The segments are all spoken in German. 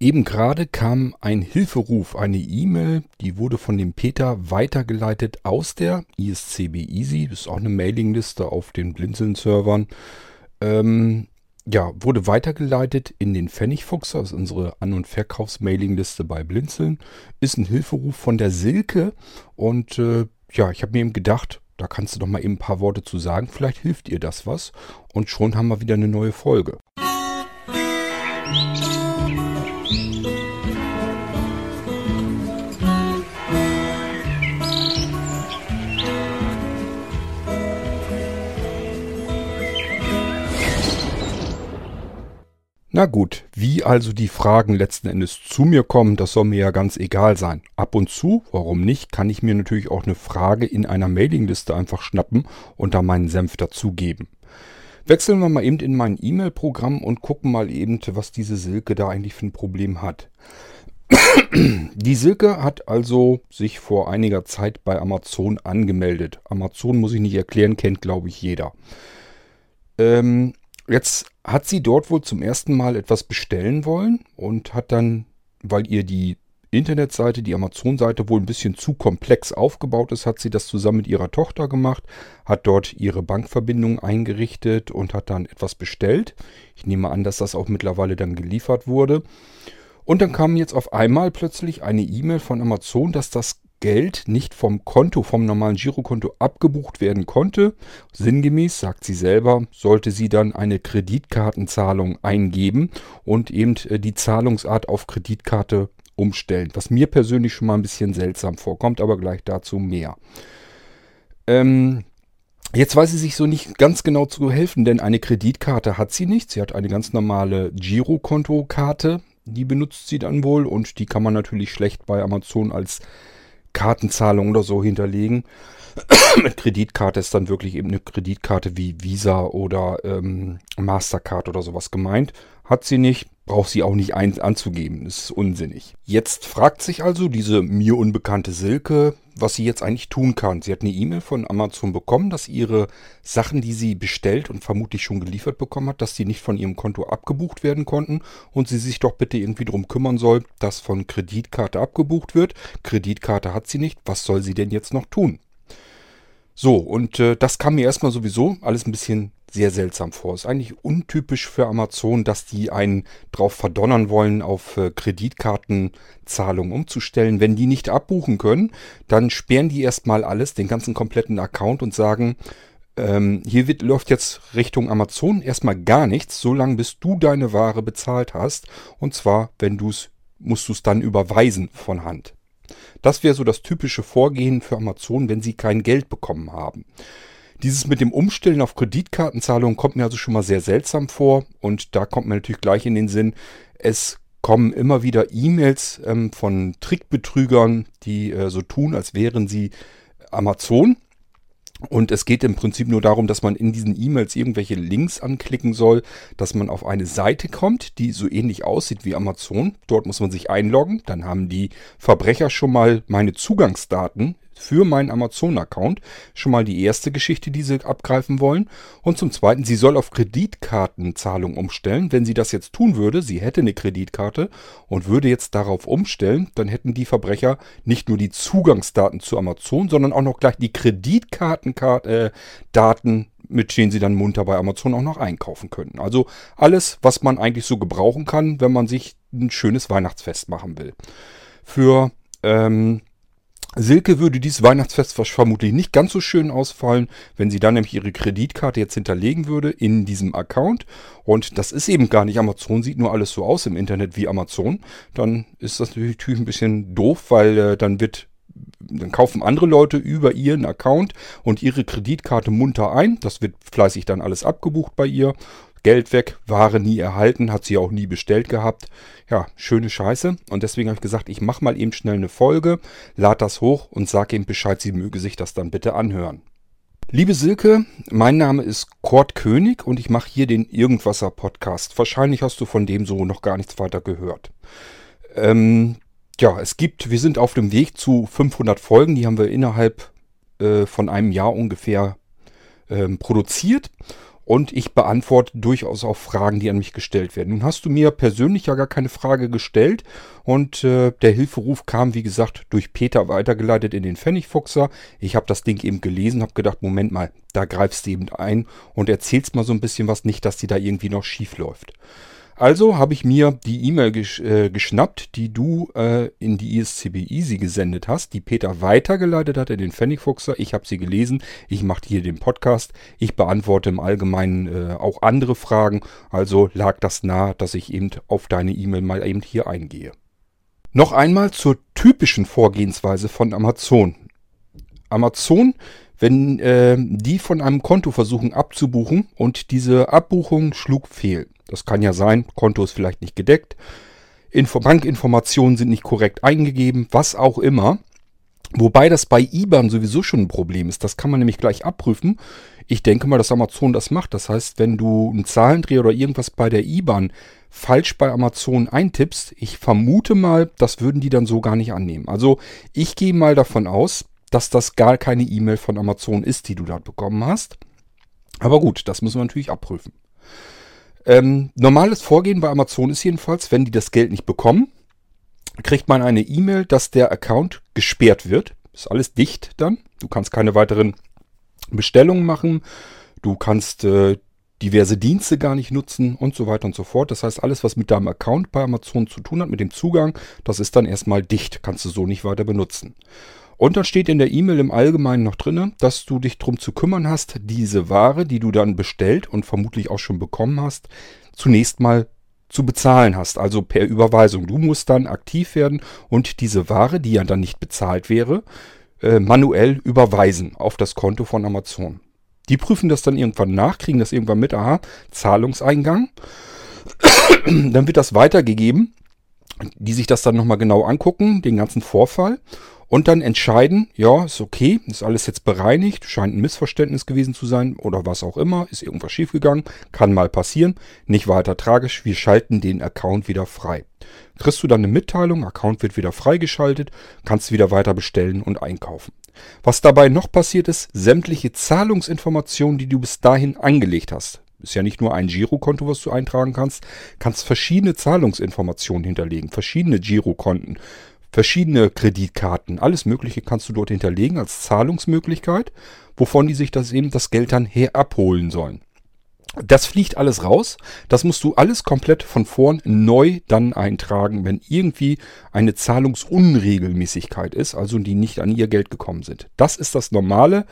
Eben gerade kam ein Hilferuf, eine E-Mail, die wurde von dem Peter weitergeleitet aus der ISCB Easy, das ist auch eine Mailingliste auf den Blinzeln-Servern. Ähm, ja, wurde weitergeleitet in den Pfennigfuchs, das ist unsere An- und Verkaufs-Mailingliste bei Blinzeln. Ist ein Hilferuf von der Silke und äh, ja, ich habe mir eben gedacht, da kannst du doch mal eben ein paar Worte zu sagen, vielleicht hilft ihr das was und schon haben wir wieder eine neue Folge. Musik Na gut, wie also die Fragen letzten Endes zu mir kommen, das soll mir ja ganz egal sein. Ab und zu, warum nicht, kann ich mir natürlich auch eine Frage in einer Mailingliste einfach schnappen und da meinen Senf dazugeben. Wechseln wir mal eben in mein E-Mail-Programm und gucken mal eben, was diese Silke da eigentlich für ein Problem hat. Die Silke hat also sich vor einiger Zeit bei Amazon angemeldet. Amazon muss ich nicht erklären, kennt glaube ich jeder. Ähm, Jetzt hat sie dort wohl zum ersten Mal etwas bestellen wollen und hat dann, weil ihr die Internetseite, die Amazon-Seite wohl ein bisschen zu komplex aufgebaut ist, hat sie das zusammen mit ihrer Tochter gemacht, hat dort ihre Bankverbindung eingerichtet und hat dann etwas bestellt. Ich nehme an, dass das auch mittlerweile dann geliefert wurde. Und dann kam jetzt auf einmal plötzlich eine E-Mail von Amazon, dass das Geld nicht vom Konto, vom normalen Girokonto abgebucht werden konnte. Sinngemäß, sagt sie selber, sollte sie dann eine Kreditkartenzahlung eingeben und eben äh, die Zahlungsart auf Kreditkarte umstellen. Was mir persönlich schon mal ein bisschen seltsam vorkommt, aber gleich dazu mehr. Ähm, Jetzt weiß sie sich so nicht ganz genau zu helfen, denn eine Kreditkarte hat sie nicht. Sie hat eine ganz normale Girokontokarte, die benutzt sie dann wohl und die kann man natürlich schlecht bei Amazon als Kartenzahlung oder so hinterlegen. Mit Kreditkarte ist dann wirklich eben eine Kreditkarte wie Visa oder ähm, Mastercard oder sowas gemeint. Hat sie nicht, braucht sie auch nicht ein anzugeben. Ist unsinnig. Jetzt fragt sich also diese mir unbekannte Silke, was sie jetzt eigentlich tun kann. Sie hat eine E-Mail von Amazon bekommen, dass ihre Sachen, die sie bestellt und vermutlich schon geliefert bekommen hat, dass die nicht von ihrem Konto abgebucht werden konnten und sie sich doch bitte irgendwie darum kümmern soll, dass von Kreditkarte abgebucht wird. Kreditkarte hat sie nicht. Was soll sie denn jetzt noch tun? So, und äh, das kam mir erstmal sowieso alles ein bisschen sehr seltsam vor. Ist eigentlich untypisch für Amazon, dass die einen drauf verdonnern wollen, auf äh, Kreditkartenzahlungen umzustellen. Wenn die nicht abbuchen können, dann sperren die erstmal alles, den ganzen kompletten Account und sagen, ähm, hier wird, läuft jetzt Richtung Amazon erstmal gar nichts, solange bis du deine Ware bezahlt hast. Und zwar, wenn du es, musst du es dann überweisen von Hand. Das wäre so das typische Vorgehen für Amazon, wenn sie kein Geld bekommen haben. Dieses mit dem Umstellen auf Kreditkartenzahlungen kommt mir also schon mal sehr seltsam vor und da kommt mir natürlich gleich in den Sinn, es kommen immer wieder E-Mails ähm, von Trickbetrügern, die äh, so tun, als wären sie Amazon und es geht im Prinzip nur darum, dass man in diesen E-Mails irgendwelche Links anklicken soll, dass man auf eine Seite kommt, die so ähnlich aussieht wie Amazon. Dort muss man sich einloggen. Dann haben die Verbrecher schon mal meine Zugangsdaten für meinen Amazon-Account. Schon mal die erste Geschichte, die sie abgreifen wollen. Und zum Zweiten, sie soll auf Kreditkartenzahlung umstellen. Wenn sie das jetzt tun würde, sie hätte eine Kreditkarte und würde jetzt darauf umstellen, dann hätten die Verbrecher nicht nur die Zugangsdaten zu Amazon, sondern auch noch gleich die Kreditkartendaten, äh, mit denen sie dann munter bei Amazon auch noch einkaufen könnten. Also alles, was man eigentlich so gebrauchen kann, wenn man sich ein schönes Weihnachtsfest machen will. Für ähm, Silke würde dieses Weihnachtsfest vermutlich nicht ganz so schön ausfallen, wenn sie dann nämlich ihre Kreditkarte jetzt hinterlegen würde in diesem Account. Und das ist eben gar nicht Amazon, sieht nur alles so aus im Internet wie Amazon. Dann ist das natürlich ein bisschen doof, weil äh, dann wird dann kaufen andere Leute über ihren Account und ihre Kreditkarte munter ein. Das wird fleißig dann alles abgebucht bei ihr. Geld weg, Ware nie erhalten, hat sie auch nie bestellt gehabt. Ja, schöne Scheiße. Und deswegen habe ich gesagt, ich mache mal eben schnell eine Folge, lade das hoch und sage ihm Bescheid, sie möge sich das dann bitte anhören. Liebe Silke, mein Name ist Kurt König und ich mache hier den Irgendwasser Podcast. Wahrscheinlich hast du von dem so noch gar nichts weiter gehört. Ähm, ja, es gibt, wir sind auf dem Weg zu 500 Folgen, die haben wir innerhalb äh, von einem Jahr ungefähr ähm, produziert. Und ich beantworte durchaus auch Fragen, die an mich gestellt werden. Nun hast du mir persönlich ja gar keine Frage gestellt und äh, der Hilferuf kam, wie gesagt, durch Peter weitergeleitet in den Pfennigfuchser. Ich habe das Ding eben gelesen, habe gedacht, Moment mal, da greifst du eben ein und erzählst mal so ein bisschen was, nicht, dass die da irgendwie noch schief läuft. Also habe ich mir die E-Mail gesch äh, geschnappt, die du äh, in die ISCB Easy gesendet hast, die Peter weitergeleitet hat in den Pfennigfuchser. Ich habe sie gelesen. Ich mache hier den Podcast. Ich beantworte im Allgemeinen äh, auch andere Fragen. Also lag das nahe, dass ich eben auf deine E-Mail mal eben hier eingehe. Noch einmal zur typischen Vorgehensweise von Amazon. Amazon wenn äh, die von einem Konto versuchen abzubuchen und diese Abbuchung schlug fehl. Das kann ja sein, Konto ist vielleicht nicht gedeckt, Info Bankinformationen sind nicht korrekt eingegeben, was auch immer. Wobei das bei IBAN sowieso schon ein Problem ist. Das kann man nämlich gleich abprüfen. Ich denke mal, dass Amazon das macht. Das heißt, wenn du einen Zahlendreher oder irgendwas bei der IBAN falsch bei Amazon eintippst, ich vermute mal, das würden die dann so gar nicht annehmen. Also ich gehe mal davon aus, dass das gar keine E-Mail von Amazon ist, die du dort bekommen hast. Aber gut, das müssen wir natürlich abprüfen. Ähm, normales Vorgehen bei Amazon ist jedenfalls, wenn die das Geld nicht bekommen, kriegt man eine E-Mail, dass der Account gesperrt wird. Ist alles dicht dann. Du kannst keine weiteren Bestellungen machen. Du kannst äh, diverse Dienste gar nicht nutzen und so weiter und so fort. Das heißt, alles, was mit deinem Account bei Amazon zu tun hat, mit dem Zugang, das ist dann erstmal dicht. Kannst du so nicht weiter benutzen. Und dann steht in der E-Mail im Allgemeinen noch drin, dass du dich darum zu kümmern hast, diese Ware, die du dann bestellt und vermutlich auch schon bekommen hast, zunächst mal zu bezahlen hast, also per Überweisung. Du musst dann aktiv werden und diese Ware, die ja dann nicht bezahlt wäre, äh, manuell überweisen auf das Konto von Amazon. Die prüfen das dann irgendwann nach, kriegen das irgendwann mit, aha, Zahlungseingang. dann wird das weitergegeben, die sich das dann nochmal genau angucken, den ganzen Vorfall und dann entscheiden, ja, ist okay, ist alles jetzt bereinigt, scheint ein Missverständnis gewesen zu sein oder was auch immer, ist irgendwas schiefgegangen, kann mal passieren, nicht weiter tragisch, wir schalten den Account wieder frei. Kriegst du dann eine Mitteilung, Account wird wieder freigeschaltet, kannst wieder weiter bestellen und einkaufen. Was dabei noch passiert ist, sämtliche Zahlungsinformationen, die du bis dahin angelegt hast, ist ja nicht nur ein Girokonto, was du eintragen kannst, kannst verschiedene Zahlungsinformationen hinterlegen, verschiedene Girokonten, verschiedene Kreditkarten, alles Mögliche kannst du dort hinterlegen als Zahlungsmöglichkeit, wovon die sich das eben das Geld dann her abholen sollen. Das fliegt alles raus. Das musst du alles komplett von vorn neu dann eintragen, wenn irgendwie eine Zahlungsunregelmäßigkeit ist, also die nicht an ihr Geld gekommen sind. Das ist das normale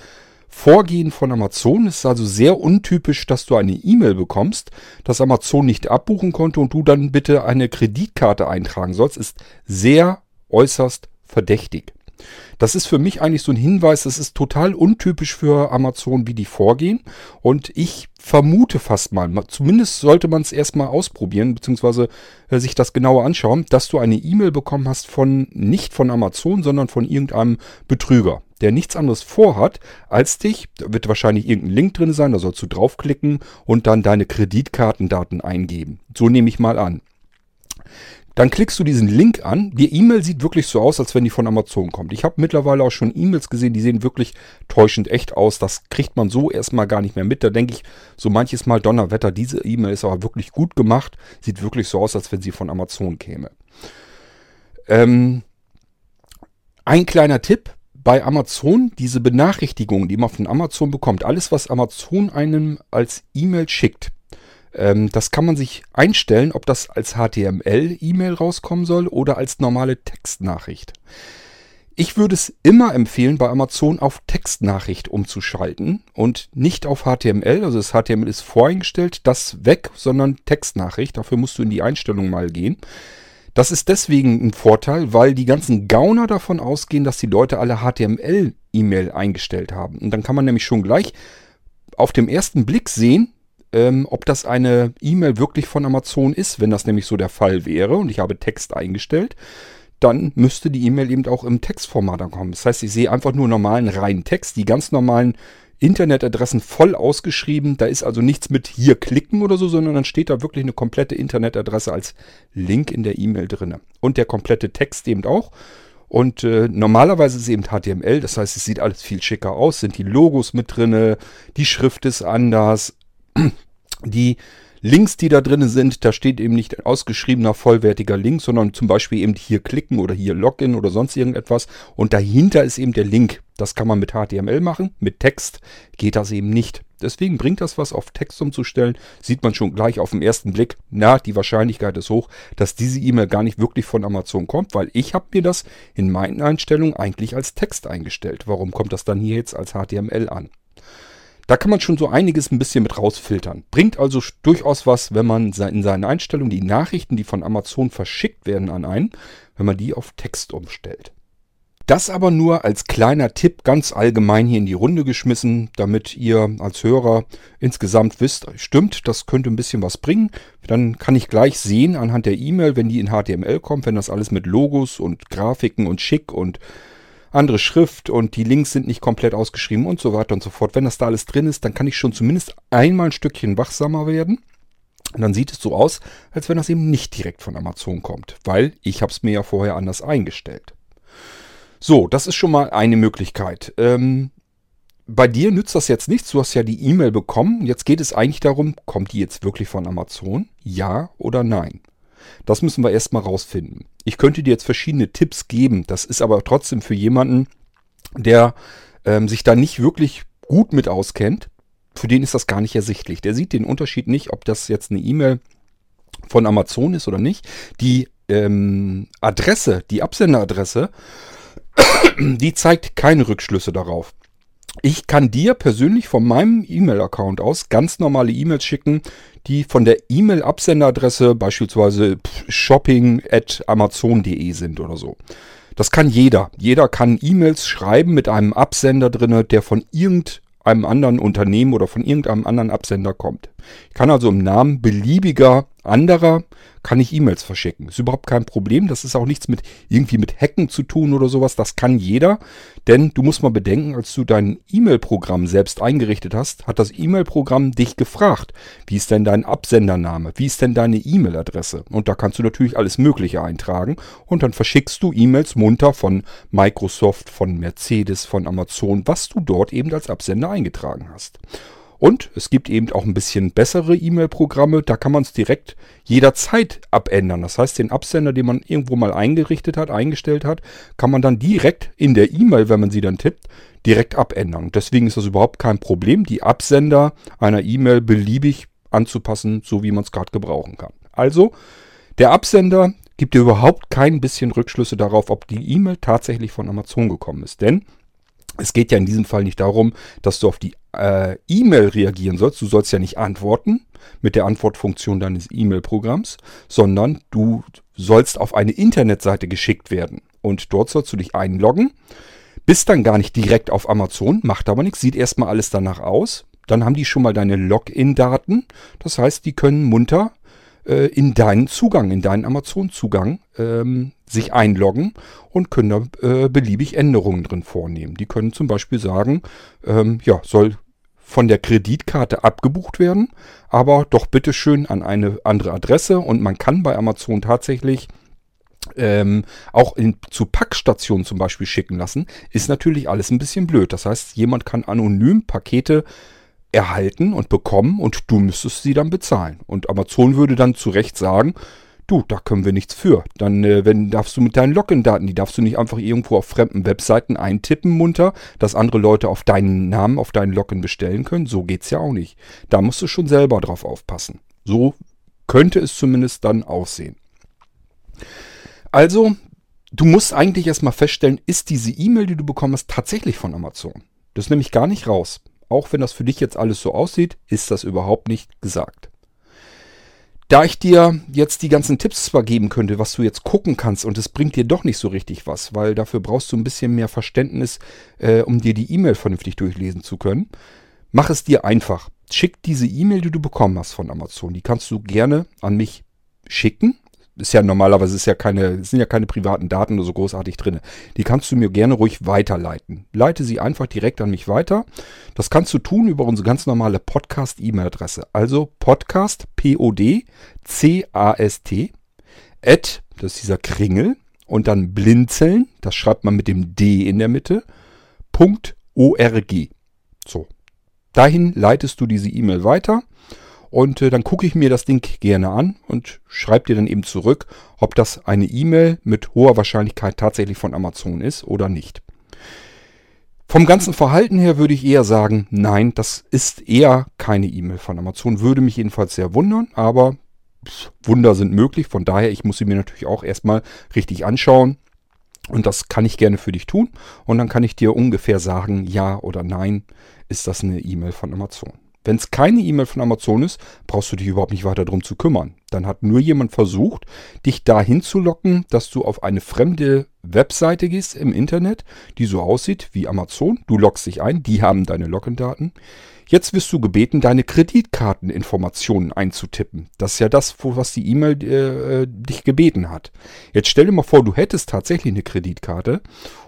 Vorgehen von Amazon. Es ist also sehr untypisch, dass du eine E-Mail bekommst, dass Amazon nicht abbuchen konnte und du dann bitte eine Kreditkarte eintragen sollst. Ist sehr äußerst verdächtig. Das ist für mich eigentlich so ein Hinweis, das ist total untypisch für Amazon, wie die vorgehen. Und ich vermute fast mal, zumindest sollte man es erstmal ausprobieren, beziehungsweise äh, sich das genauer anschauen, dass du eine E-Mail bekommen hast von, nicht von Amazon, sondern von irgendeinem Betrüger, der nichts anderes vorhat, als dich, da wird wahrscheinlich irgendein Link drin sein, da sollst du draufklicken und dann deine Kreditkartendaten eingeben. So nehme ich mal an. Dann klickst du diesen Link an. Die E-Mail sieht wirklich so aus, als wenn die von Amazon kommt. Ich habe mittlerweile auch schon E-Mails gesehen, die sehen wirklich täuschend echt aus. Das kriegt man so erstmal gar nicht mehr mit. Da denke ich so manches Mal Donnerwetter, diese E-Mail ist aber wirklich gut gemacht. Sieht wirklich so aus, als wenn sie von Amazon käme. Ähm, ein kleiner Tipp bei Amazon, diese Benachrichtigungen, die man von Amazon bekommt, alles was Amazon einem als E-Mail schickt, ähm, das kann man sich einstellen, ob das als HTML-E-Mail rauskommen soll oder als normale Textnachricht. Ich würde es immer empfehlen, bei Amazon auf Textnachricht umzuschalten und nicht auf HTML. Also das HTML ist voreingestellt, das weg, sondern Textnachricht. Dafür musst du in die Einstellung mal gehen. Das ist deswegen ein Vorteil, weil die ganzen Gauner davon ausgehen, dass die Leute alle HTML-E-Mail eingestellt haben. Und dann kann man nämlich schon gleich auf dem ersten Blick sehen, ähm, ob das eine E-Mail wirklich von Amazon ist. Wenn das nämlich so der Fall wäre und ich habe Text eingestellt, dann müsste die E-Mail eben auch im Textformat ankommen. Das heißt, ich sehe einfach nur normalen reinen Text, die ganz normalen Internetadressen voll ausgeschrieben. Da ist also nichts mit hier klicken oder so, sondern dann steht da wirklich eine komplette Internetadresse als Link in der E-Mail drin. Und der komplette Text eben auch. Und äh, normalerweise ist es eben HTML, das heißt, es sieht alles viel schicker aus, sind die Logos mit drinne, die Schrift ist anders, Die Links, die da drin sind, da steht eben nicht ausgeschriebener vollwertiger Link, sondern zum Beispiel eben hier klicken oder hier Login oder sonst irgendetwas. Und dahinter ist eben der Link. Das kann man mit HTML machen. Mit Text geht das eben nicht. Deswegen bringt das was, auf Text umzustellen. Sieht man schon gleich auf den ersten Blick. Na, die Wahrscheinlichkeit ist hoch, dass diese E-Mail gar nicht wirklich von Amazon kommt, weil ich habe mir das in meinen Einstellungen eigentlich als Text eingestellt. Warum kommt das dann hier jetzt als HTML an? Da kann man schon so einiges ein bisschen mit rausfiltern. Bringt also durchaus was, wenn man in seinen Einstellungen die Nachrichten, die von Amazon verschickt werden an einen, wenn man die auf Text umstellt. Das aber nur als kleiner Tipp ganz allgemein hier in die Runde geschmissen, damit ihr als Hörer insgesamt wisst, stimmt, das könnte ein bisschen was bringen. Dann kann ich gleich sehen anhand der E-Mail, wenn die in HTML kommt, wenn das alles mit Logos und Grafiken und schick und andere Schrift und die Links sind nicht komplett ausgeschrieben und so weiter und so fort. Wenn das da alles drin ist, dann kann ich schon zumindest einmal ein Stückchen wachsamer werden. Und dann sieht es so aus, als wenn das eben nicht direkt von Amazon kommt, weil ich habe es mir ja vorher anders eingestellt. So, das ist schon mal eine Möglichkeit. Ähm, bei dir nützt das jetzt nichts. Du hast ja die E-Mail bekommen. Jetzt geht es eigentlich darum, kommt die jetzt wirklich von Amazon? Ja oder nein? Das müssen wir erstmal rausfinden. Ich könnte dir jetzt verschiedene Tipps geben. Das ist aber trotzdem für jemanden, der ähm, sich da nicht wirklich gut mit auskennt. Für den ist das gar nicht ersichtlich. Der sieht den Unterschied nicht, ob das jetzt eine E-Mail von Amazon ist oder nicht. Die ähm, Adresse, die Absenderadresse, die zeigt keine Rückschlüsse darauf. Ich kann dir persönlich von meinem E-Mail-Account aus ganz normale E-Mails schicken, die von der E-Mail-Absenderadresse beispielsweise shopping.amazon.de sind oder so. Das kann jeder. Jeder kann E-Mails schreiben mit einem Absender drinne, der von irgendeinem anderen Unternehmen oder von irgendeinem anderen Absender kommt. Ich kann also im Namen beliebiger anderer kann ich E-Mails verschicken. Ist überhaupt kein Problem. Das ist auch nichts mit irgendwie mit Hacken zu tun oder sowas. Das kann jeder. Denn du musst mal bedenken, als du dein E-Mail-Programm selbst eingerichtet hast, hat das E-Mail-Programm dich gefragt, wie ist denn dein Absendername? Wie ist denn deine E-Mail-Adresse? Und da kannst du natürlich alles Mögliche eintragen. Und dann verschickst du E-Mails munter von Microsoft, von Mercedes, von Amazon, was du dort eben als Absender eingetragen hast. Und es gibt eben auch ein bisschen bessere E-Mail-Programme. Da kann man es direkt jederzeit abändern. Das heißt, den Absender, den man irgendwo mal eingerichtet hat, eingestellt hat, kann man dann direkt in der E-Mail, wenn man sie dann tippt, direkt abändern. deswegen ist das überhaupt kein Problem, die Absender einer E-Mail beliebig anzupassen, so wie man es gerade gebrauchen kann. Also, der Absender gibt dir überhaupt kein bisschen Rückschlüsse darauf, ob die E-Mail tatsächlich von Amazon gekommen ist. Denn es geht ja in diesem Fall nicht darum, dass du auf die äh, E-Mail reagieren sollst. Du sollst ja nicht antworten mit der Antwortfunktion deines E-Mail-Programms, sondern du sollst auf eine Internetseite geschickt werden. Und dort sollst du dich einloggen. Bist dann gar nicht direkt auf Amazon, macht aber nichts, sieht erstmal alles danach aus. Dann haben die schon mal deine Login-Daten. Das heißt, die können munter äh, in deinen Zugang, in deinen Amazon-Zugang ähm, sich einloggen und können da äh, beliebig Änderungen drin vornehmen. Die können zum Beispiel sagen, ähm, ja, soll von der Kreditkarte abgebucht werden, aber doch bitteschön an eine andere Adresse und man kann bei Amazon tatsächlich ähm, auch in, zu Packstationen zum Beispiel schicken lassen, ist natürlich alles ein bisschen blöd. Das heißt, jemand kann anonym Pakete erhalten und bekommen und du müsstest sie dann bezahlen. Und Amazon würde dann zu Recht sagen, du, da können wir nichts für. Dann äh, wenn, darfst du mit deinen Login-Daten, die darfst du nicht einfach irgendwo auf fremden Webseiten eintippen munter, dass andere Leute auf deinen Namen, auf deinen Login bestellen können. So geht's ja auch nicht. Da musst du schon selber drauf aufpassen. So könnte es zumindest dann aussehen. Also, du musst eigentlich erstmal feststellen, ist diese E-Mail, die du bekommst, tatsächlich von Amazon? Das ist nämlich gar nicht raus auch wenn das für dich jetzt alles so aussieht, ist das überhaupt nicht gesagt. Da ich dir jetzt die ganzen Tipps zwar geben könnte, was du jetzt gucken kannst, und es bringt dir doch nicht so richtig was, weil dafür brauchst du ein bisschen mehr Verständnis, äh, um dir die E-Mail vernünftig durchlesen zu können, mach es dir einfach. Schick diese E-Mail, die du bekommen hast von Amazon, die kannst du gerne an mich schicken ist ja normalerweise ist ja keine, sind ja keine privaten Daten oder so großartig drin. Die kannst du mir gerne ruhig weiterleiten. Leite sie einfach direkt an mich weiter. Das kannst du tun über unsere ganz normale Podcast-E-Mail-Adresse. Also Podcast, P-O-D-C-A-S-T, at, das ist dieser Kringel, und dann blinzeln, das schreibt man mit dem D in der Mitte, .org. So. Dahin leitest du diese E-Mail weiter und äh, dann gucke ich mir das Ding gerne an und schreibe dir dann eben zurück, ob das eine E-Mail mit hoher Wahrscheinlichkeit tatsächlich von Amazon ist oder nicht. Vom ganzen Verhalten her würde ich eher sagen, nein, das ist eher keine E-Mail von Amazon. Würde mich jedenfalls sehr wundern, aber Wunder sind möglich. Von daher, ich muss sie mir natürlich auch erstmal richtig anschauen. Und das kann ich gerne für dich tun. Und dann kann ich dir ungefähr sagen, ja oder nein, ist das eine E-Mail von Amazon. Wenn es keine E-Mail von Amazon ist, brauchst du dich überhaupt nicht weiter darum zu kümmern. Dann hat nur jemand versucht, dich dahin zu locken, dass du auf eine fremde Webseite gehst im Internet, die so aussieht wie Amazon. Du loggst dich ein, die haben deine Login-Daten. Jetzt wirst du gebeten, deine Kreditkarteninformationen einzutippen. Das ist ja das, was die E-Mail äh, dich gebeten hat. Jetzt stell dir mal vor, du hättest tatsächlich eine Kreditkarte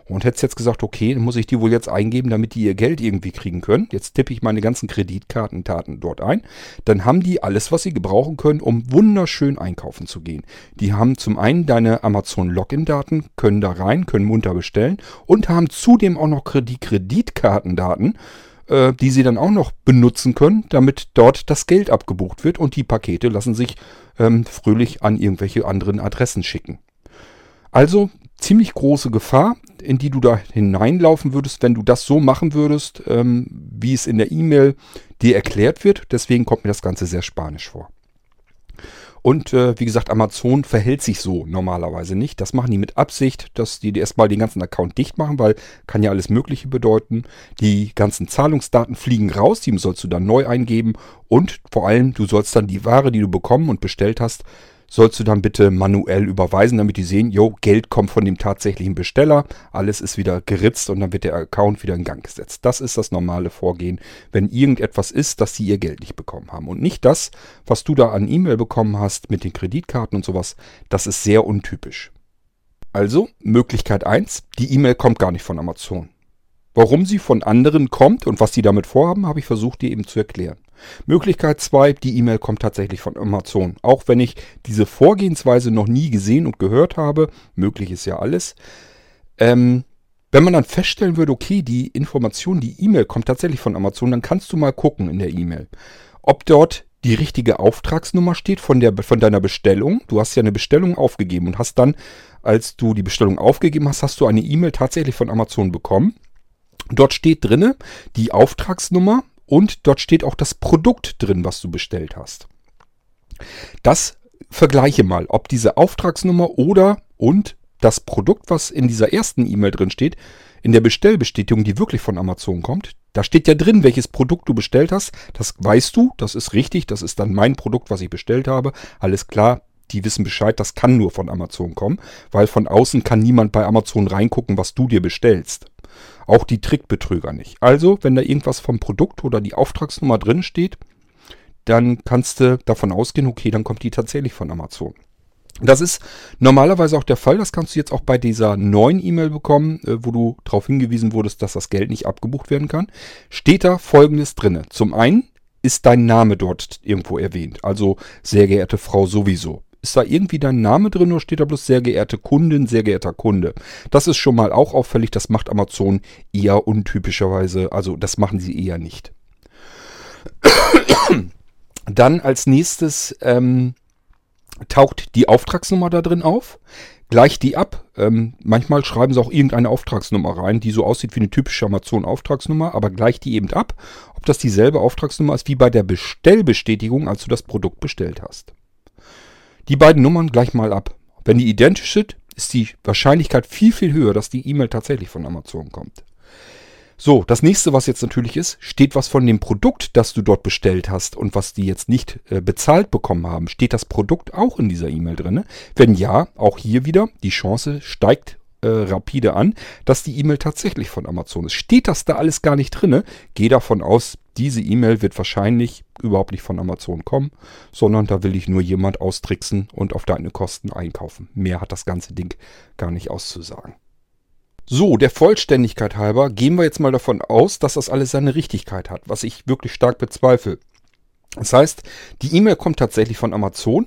und hättest jetzt gesagt, okay, muss ich die wohl jetzt eingeben, damit die ihr Geld irgendwie kriegen können. Jetzt tippe ich meine ganzen Kreditkartentaten dort ein. Dann haben die alles, was sie gebrauchen können, um wunderschön einkaufen zu gehen. Die haben zum einen deine Amazon-Login-Daten, können da rein, können munter bestellen und haben zudem auch noch die Kreditkartendaten äh, die sie dann auch noch benutzen können, damit dort das Geld abgebucht wird und die Pakete lassen sich ähm, fröhlich an irgendwelche anderen Adressen schicken. Also ziemlich große Gefahr, in die du da hineinlaufen würdest, wenn du das so machen würdest, ähm, wie es in der E-Mail dir erklärt wird. Deswegen kommt mir das Ganze sehr spanisch vor. Und äh, wie gesagt, Amazon verhält sich so normalerweise nicht. Das machen die mit Absicht, dass die erstmal den ganzen Account dicht machen, weil kann ja alles Mögliche bedeuten. Die ganzen Zahlungsdaten fliegen raus, die sollst du dann neu eingeben. Und vor allem, du sollst dann die Ware, die du bekommen und bestellt hast, sollst du dann bitte manuell überweisen, damit die sehen, jo, Geld kommt von dem tatsächlichen Besteller, alles ist wieder geritzt und dann wird der Account wieder in Gang gesetzt. Das ist das normale Vorgehen, wenn irgendetwas ist, dass sie ihr Geld nicht bekommen haben. Und nicht das, was du da an E-Mail bekommen hast mit den Kreditkarten und sowas, das ist sehr untypisch. Also, Möglichkeit 1, die E-Mail kommt gar nicht von Amazon. Warum sie von anderen kommt und was sie damit vorhaben, habe ich versucht dir eben zu erklären. Möglichkeit 2, die E-Mail kommt tatsächlich von Amazon. Auch wenn ich diese Vorgehensweise noch nie gesehen und gehört habe, möglich ist ja alles. Ähm, wenn man dann feststellen würde, okay, die Information, die E-Mail kommt tatsächlich von Amazon, dann kannst du mal gucken in der E-Mail, ob dort die richtige Auftragsnummer steht von, der, von deiner Bestellung. Du hast ja eine Bestellung aufgegeben und hast dann, als du die Bestellung aufgegeben hast, hast du eine E-Mail tatsächlich von Amazon bekommen. Dort steht drinne die Auftragsnummer und dort steht auch das Produkt drin, was du bestellt hast. Das vergleiche mal, ob diese Auftragsnummer oder und das Produkt, was in dieser ersten E-Mail drin steht, in der Bestellbestätigung, die wirklich von Amazon kommt, da steht ja drin, welches Produkt du bestellt hast. Das weißt du, das ist richtig, das ist dann mein Produkt, was ich bestellt habe. Alles klar, die wissen Bescheid, das kann nur von Amazon kommen, weil von außen kann niemand bei Amazon reingucken, was du dir bestellst. Auch die Trickbetrüger nicht. Also, wenn da irgendwas vom Produkt oder die Auftragsnummer drin steht, dann kannst du davon ausgehen, okay, dann kommt die tatsächlich von Amazon. Das ist normalerweise auch der Fall. Das kannst du jetzt auch bei dieser neuen E-Mail bekommen, äh, wo du darauf hingewiesen wurdest, dass das Geld nicht abgebucht werden kann. Steht da folgendes drinne. Zum einen ist dein Name dort irgendwo erwähnt. Also sehr geehrte Frau sowieso. Ist da irgendwie dein Name drin oder steht da bloß sehr geehrte Kundin, sehr geehrter Kunde? Das ist schon mal auch auffällig, das macht Amazon eher untypischerweise, also das machen sie eher nicht. Dann als nächstes ähm, taucht die Auftragsnummer da drin auf. Gleich die ab. Ähm, manchmal schreiben sie auch irgendeine Auftragsnummer rein, die so aussieht wie eine typische Amazon-Auftragsnummer, aber gleich die eben ab, ob das dieselbe Auftragsnummer ist wie bei der Bestellbestätigung, als du das Produkt bestellt hast. Die beiden Nummern gleich mal ab. Wenn die identisch sind, ist die Wahrscheinlichkeit viel, viel höher, dass die E-Mail tatsächlich von Amazon kommt. So, das nächste, was jetzt natürlich ist, steht was von dem Produkt, das du dort bestellt hast und was die jetzt nicht äh, bezahlt bekommen haben. Steht das Produkt auch in dieser E-Mail drin? Wenn ja, auch hier wieder, die Chance steigt äh, rapide an, dass die E-Mail tatsächlich von Amazon ist. Steht das da alles gar nicht drin? Geh davon aus, diese E-Mail wird wahrscheinlich überhaupt nicht von Amazon kommen, sondern da will ich nur jemand austricksen und auf deine Kosten einkaufen. Mehr hat das ganze Ding gar nicht auszusagen. So, der Vollständigkeit halber gehen wir jetzt mal davon aus, dass das alles seine Richtigkeit hat, was ich wirklich stark bezweifle. Das heißt, die E-Mail kommt tatsächlich von Amazon.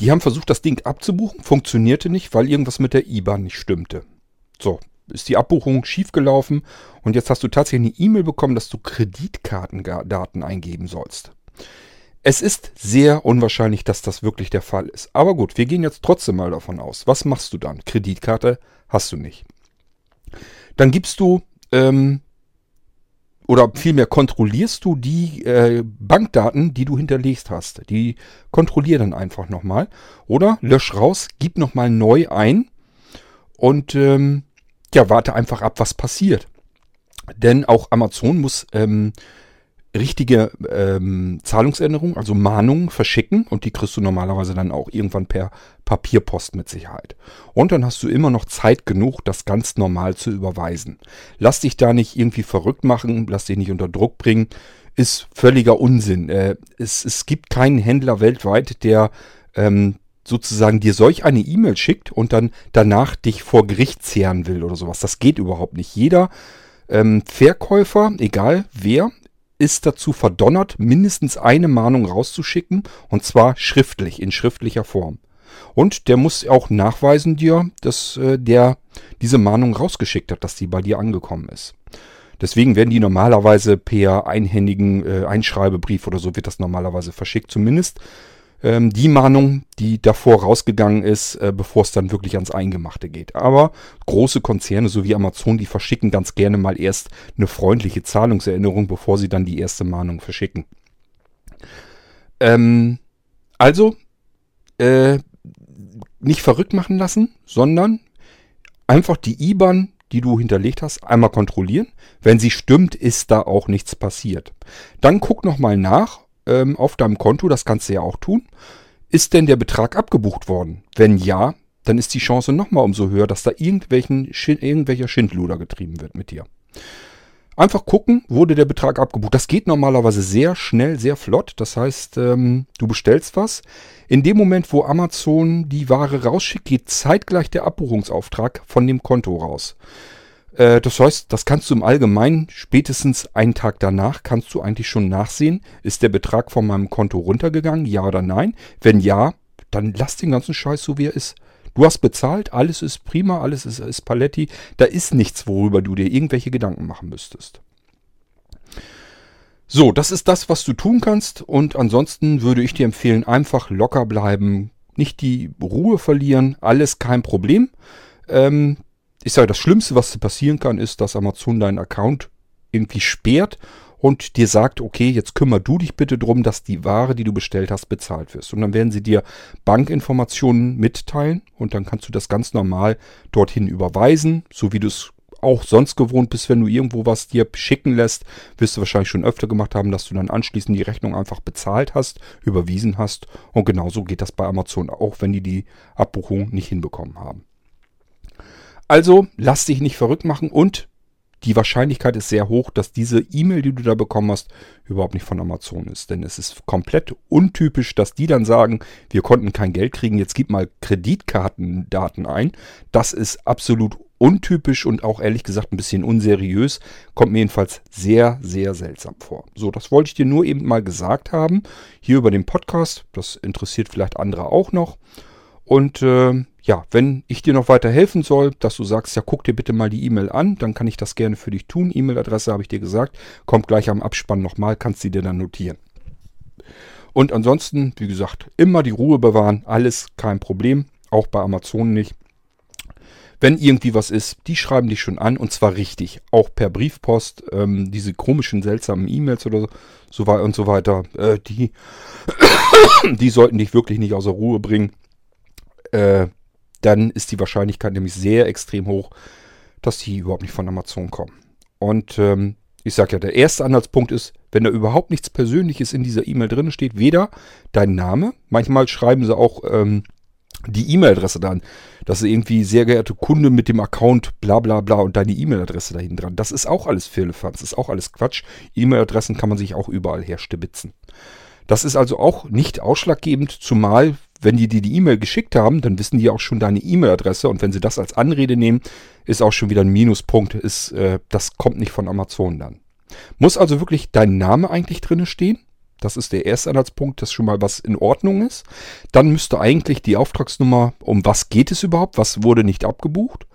Die haben versucht, das Ding abzubuchen, funktionierte nicht, weil irgendwas mit der IBAN nicht stimmte. So, ist die Abbuchung schiefgelaufen und jetzt hast du tatsächlich eine E-Mail bekommen, dass du Kreditkartendaten eingeben sollst. Es ist sehr unwahrscheinlich, dass das wirklich der Fall ist. Aber gut, wir gehen jetzt trotzdem mal davon aus. Was machst du dann? Kreditkarte hast du nicht. Dann gibst du ähm, oder vielmehr kontrollierst du die äh, Bankdaten, die du hinterlegt hast. Die kontrollier dann einfach nochmal. Oder lösch raus, gib nochmal neu ein und ähm, ja, warte einfach ab, was passiert. Denn auch Amazon muss ähm, richtige ähm, Zahlungsänderungen, also Mahnungen verschicken und die kriegst du normalerweise dann auch irgendwann per Papierpost mit Sicherheit. Und dann hast du immer noch Zeit genug, das ganz normal zu überweisen. Lass dich da nicht irgendwie verrückt machen, lass dich nicht unter Druck bringen, ist völliger Unsinn. Äh, es, es gibt keinen Händler weltweit, der ähm, sozusagen dir solch eine E-Mail schickt und dann danach dich vor Gericht zehren will oder sowas. Das geht überhaupt nicht. Jeder ähm, Verkäufer, egal wer, ist dazu verdonnert, mindestens eine Mahnung rauszuschicken und zwar schriftlich, in schriftlicher Form. Und der muss auch nachweisen dir, dass äh, der diese Mahnung rausgeschickt hat, dass die bei dir angekommen ist. Deswegen werden die normalerweise per einhändigen äh, Einschreibebrief oder so wird das normalerweise verschickt. Zumindest ähm, die Mahnung, die davor rausgegangen ist, äh, bevor es dann wirklich ans Eingemachte geht. Aber große Konzerne, so wie Amazon, die verschicken ganz gerne mal erst eine freundliche Zahlungserinnerung, bevor sie dann die erste Mahnung verschicken. Ähm, also, äh, nicht verrückt machen lassen, sondern einfach die IBAN, die du hinterlegt hast, einmal kontrollieren. Wenn sie stimmt, ist da auch nichts passiert. Dann guck nochmal nach, ähm, auf deinem Konto, das kannst du ja auch tun. Ist denn der Betrag abgebucht worden? Wenn ja, dann ist die Chance nochmal umso höher, dass da irgendwelchen, irgendwelcher Schindluder getrieben wird mit dir. Einfach gucken, wurde der Betrag abgebucht. Das geht normalerweise sehr schnell, sehr flott. Das heißt, ähm, du bestellst was. In dem Moment, wo Amazon die Ware rausschickt, geht zeitgleich der Abbuchungsauftrag von dem Konto raus. Äh, das heißt, das kannst du im Allgemeinen spätestens einen Tag danach kannst du eigentlich schon nachsehen, ist der Betrag von meinem Konto runtergegangen, ja oder nein? Wenn ja, dann lass den ganzen Scheiß so wie er ist. Du hast bezahlt, alles ist prima, alles ist, ist Paletti. Da ist nichts, worüber du dir irgendwelche Gedanken machen müsstest. So, das ist das, was du tun kannst. Und ansonsten würde ich dir empfehlen, einfach locker bleiben, nicht die Ruhe verlieren, alles kein Problem. Ähm, ich sage, das Schlimmste, was passieren kann, ist, dass Amazon deinen Account irgendwie sperrt und dir sagt, okay, jetzt kümmer du dich bitte drum, dass die Ware, die du bestellt hast, bezahlt wirst. Und dann werden sie dir Bankinformationen mitteilen und dann kannst du das ganz normal dorthin überweisen, so wie du es auch sonst gewohnt bist, wenn du irgendwo was dir schicken lässt, wirst du wahrscheinlich schon öfter gemacht haben, dass du dann anschließend die Rechnung einfach bezahlt hast, überwiesen hast. Und genauso geht das bei Amazon auch, wenn die die Abbuchung nicht hinbekommen haben. Also lass dich nicht verrückt machen und die Wahrscheinlichkeit ist sehr hoch, dass diese E-Mail, die du da bekommen hast, überhaupt nicht von Amazon ist. Denn es ist komplett untypisch, dass die dann sagen, wir konnten kein Geld kriegen, jetzt gib mal Kreditkartendaten ein. Das ist absolut untypisch und auch ehrlich gesagt ein bisschen unseriös. Kommt mir jedenfalls sehr, sehr seltsam vor. So, das wollte ich dir nur eben mal gesagt haben. Hier über den Podcast. Das interessiert vielleicht andere auch noch. Und äh, ja, wenn ich dir noch weiter helfen soll, dass du sagst, ja, guck dir bitte mal die E-Mail an, dann kann ich das gerne für dich tun. E-Mail-Adresse habe ich dir gesagt. Kommt gleich am Abspann nochmal, kannst sie dir dann notieren. Und ansonsten, wie gesagt, immer die Ruhe bewahren, alles kein Problem, auch bei Amazon nicht. Wenn irgendwie was ist, die schreiben dich schon an und zwar richtig, auch per Briefpost. Ähm, diese komischen, seltsamen E-Mails oder so, weiter und so weiter, äh, die, die sollten dich wirklich nicht außer Ruhe bringen. Äh, dann ist die Wahrscheinlichkeit nämlich sehr extrem hoch, dass die überhaupt nicht von Amazon kommen. Und ähm, ich sage ja, der erste Anhaltspunkt ist, wenn da überhaupt nichts Persönliches in dieser E-Mail drin steht, weder dein Name, manchmal schreiben sie auch ähm, die E-Mail-Adresse dann, dass sie irgendwie sehr geehrte Kunde mit dem Account bla bla bla und deine E-Mail-Adresse dahin dran. Das ist auch alles Firlefanz, das ist auch alles Quatsch. E-Mail-Adressen kann man sich auch überall herstibitzen. Das ist also auch nicht ausschlaggebend, zumal wenn die dir die E-Mail geschickt haben, dann wissen die auch schon deine E-Mail-Adresse und wenn sie das als Anrede nehmen, ist auch schon wieder ein Minuspunkt. Ist, äh, das kommt nicht von Amazon dann. Muss also wirklich dein Name eigentlich drinne stehen, Das ist der erste Anhaltspunkt, dass schon mal was in Ordnung ist. Dann müsste eigentlich die Auftragsnummer, um was geht es überhaupt, was wurde nicht abgebucht.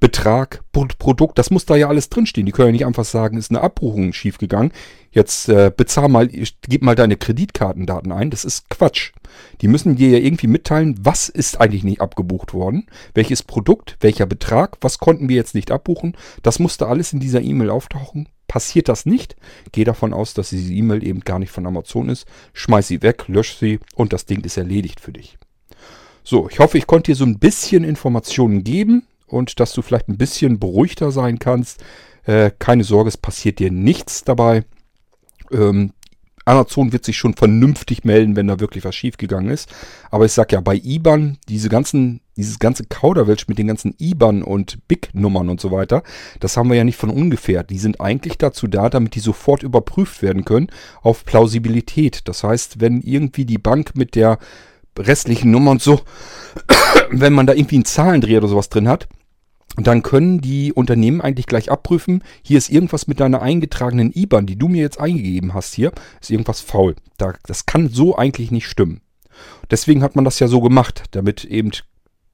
Betrag, Produkt, das muss da ja alles drinstehen. Die können ja nicht einfach sagen, ist eine Abbuchung schiefgegangen. Jetzt äh, bezahl mal, gib mal deine Kreditkartendaten ein. Das ist Quatsch. Die müssen dir ja irgendwie mitteilen, was ist eigentlich nicht abgebucht worden, welches Produkt, welcher Betrag, was konnten wir jetzt nicht abbuchen. Das musste alles in dieser E-Mail auftauchen. Passiert das nicht, geh davon aus, dass diese E-Mail eben gar nicht von Amazon ist. Schmeiß sie weg, lösch sie und das Ding ist erledigt für dich. So, ich hoffe, ich konnte dir so ein bisschen Informationen geben und dass du vielleicht ein bisschen beruhigter sein kannst. Äh, keine Sorge, es passiert dir nichts dabei. Ähm, Amazon wird sich schon vernünftig melden, wenn da wirklich was schiefgegangen ist. Aber ich sag ja, bei IBAN, diese ganzen, dieses ganze Kauderwelsch mit den ganzen IBAN und BIC-Nummern und so weiter, das haben wir ja nicht von ungefähr. Die sind eigentlich dazu da, damit die sofort überprüft werden können auf Plausibilität. Das heißt, wenn irgendwie die Bank mit der restlichen Nummer und so, wenn man da irgendwie einen Zahlendreher oder sowas drin hat, dann können die Unternehmen eigentlich gleich abprüfen, hier ist irgendwas mit deiner eingetragenen IBAN, die du mir jetzt eingegeben hast hier, ist irgendwas faul. das kann so eigentlich nicht stimmen. Deswegen hat man das ja so gemacht, damit eben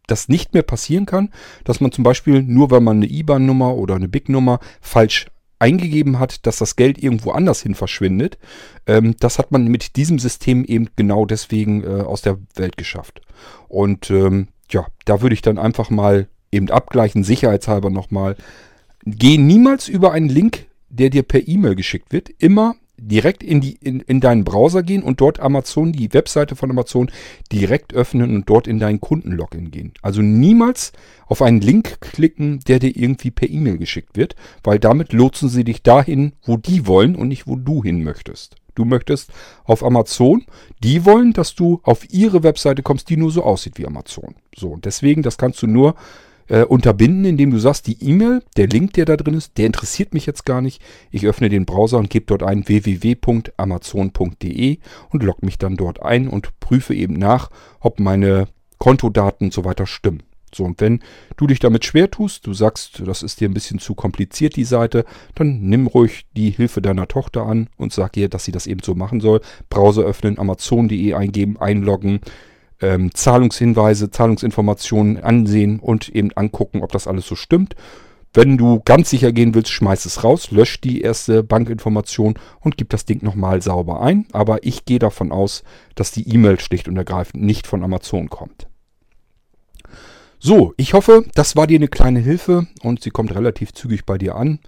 das nicht mehr passieren kann, dass man zum Beispiel nur weil man eine IBAN-Nummer oder eine BIC-Nummer falsch eingegeben hat, dass das Geld irgendwo anders hin verschwindet. Ähm, das hat man mit diesem System eben genau deswegen äh, aus der Welt geschafft. Und ähm, ja, da würde ich dann einfach mal eben abgleichen, sicherheitshalber nochmal. Geh niemals über einen Link, der dir per E-Mail geschickt wird. Immer direkt in, die, in, in deinen Browser gehen und dort Amazon, die Webseite von Amazon, direkt öffnen und dort in deinen Kundenlogin gehen. Also niemals auf einen Link klicken, der dir irgendwie per E-Mail geschickt wird, weil damit lotsen sie dich dahin, wo die wollen und nicht wo du hin möchtest. Du möchtest auf Amazon, die wollen, dass du auf ihre Webseite kommst, die nur so aussieht wie Amazon. So, und deswegen, das kannst du nur äh, unterbinden, indem du sagst, die E-Mail, der Link, der da drin ist, der interessiert mich jetzt gar nicht. Ich öffne den Browser und gebe dort ein www.amazon.de und logge mich dann dort ein und prüfe eben nach, ob meine Kontodaten und so weiter stimmen. So, und wenn du dich damit schwer tust, du sagst, das ist dir ein bisschen zu kompliziert, die Seite, dann nimm ruhig die Hilfe deiner Tochter an und sag ihr, dass sie das eben so machen soll. Browser öffnen, amazon.de eingeben, einloggen, ähm, Zahlungshinweise, Zahlungsinformationen ansehen und eben angucken, ob das alles so stimmt. Wenn du ganz sicher gehen willst, schmeiß es raus, lösch die erste Bankinformation und gib das Ding nochmal sauber ein. Aber ich gehe davon aus, dass die E-Mail schlicht und ergreifend nicht von Amazon kommt. So, ich hoffe, das war dir eine kleine Hilfe und sie kommt relativ zügig bei dir an.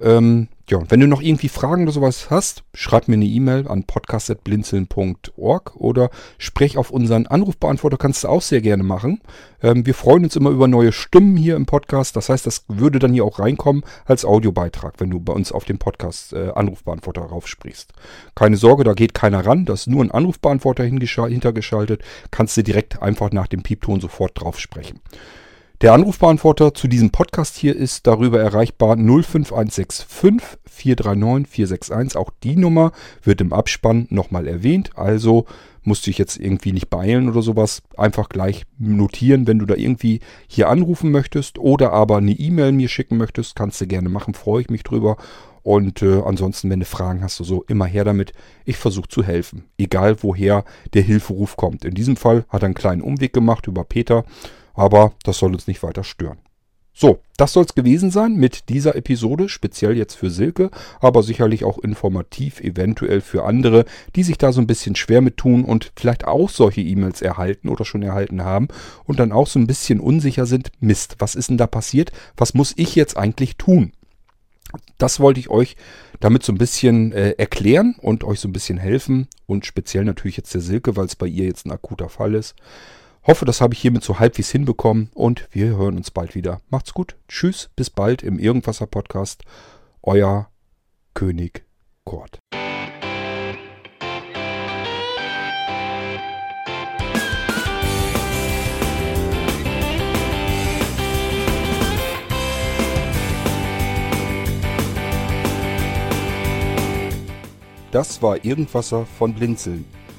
Ähm, ja, wenn du noch irgendwie Fragen oder sowas hast, schreib mir eine E-Mail an podcast.blinzeln.org oder sprech auf unseren Anrufbeantworter, kannst du auch sehr gerne machen. Ähm, wir freuen uns immer über neue Stimmen hier im Podcast. Das heißt, das würde dann hier auch reinkommen als Audiobeitrag, wenn du bei uns auf dem Podcast äh, Anrufbeantworter raufsprichst. Keine Sorge, da geht keiner ran. Da ist nur ein Anrufbeantworter hintergeschaltet. Kannst du direkt einfach nach dem Piepton sofort drauf sprechen. Der Anrufbeantworter zu diesem Podcast hier ist darüber erreichbar 05165 439 461. Auch die Nummer wird im Abspann nochmal erwähnt. Also musst du dich jetzt irgendwie nicht beeilen oder sowas. Einfach gleich notieren, wenn du da irgendwie hier anrufen möchtest oder aber eine E-Mail mir schicken möchtest. Kannst du gerne machen, freue ich mich drüber. Und äh, ansonsten, wenn du Fragen hast, so immer her damit. Ich versuche zu helfen. Egal woher der Hilferuf kommt. In diesem Fall hat er einen kleinen Umweg gemacht über Peter. Aber das soll uns nicht weiter stören. So, das soll es gewesen sein mit dieser Episode, speziell jetzt für Silke, aber sicherlich auch informativ, eventuell für andere, die sich da so ein bisschen schwer mit tun und vielleicht auch solche E-Mails erhalten oder schon erhalten haben und dann auch so ein bisschen unsicher sind, Mist, was ist denn da passiert? Was muss ich jetzt eigentlich tun? Das wollte ich euch damit so ein bisschen äh, erklären und euch so ein bisschen helfen und speziell natürlich jetzt der Silke, weil es bei ihr jetzt ein akuter Fall ist. Hoffe, das habe ich hiermit so halbwegs hinbekommen und wir hören uns bald wieder. Macht's gut. Tschüss, bis bald im Irgendwasser Podcast. Euer König Kurt. Das war Irgendwasser von Blinzeln.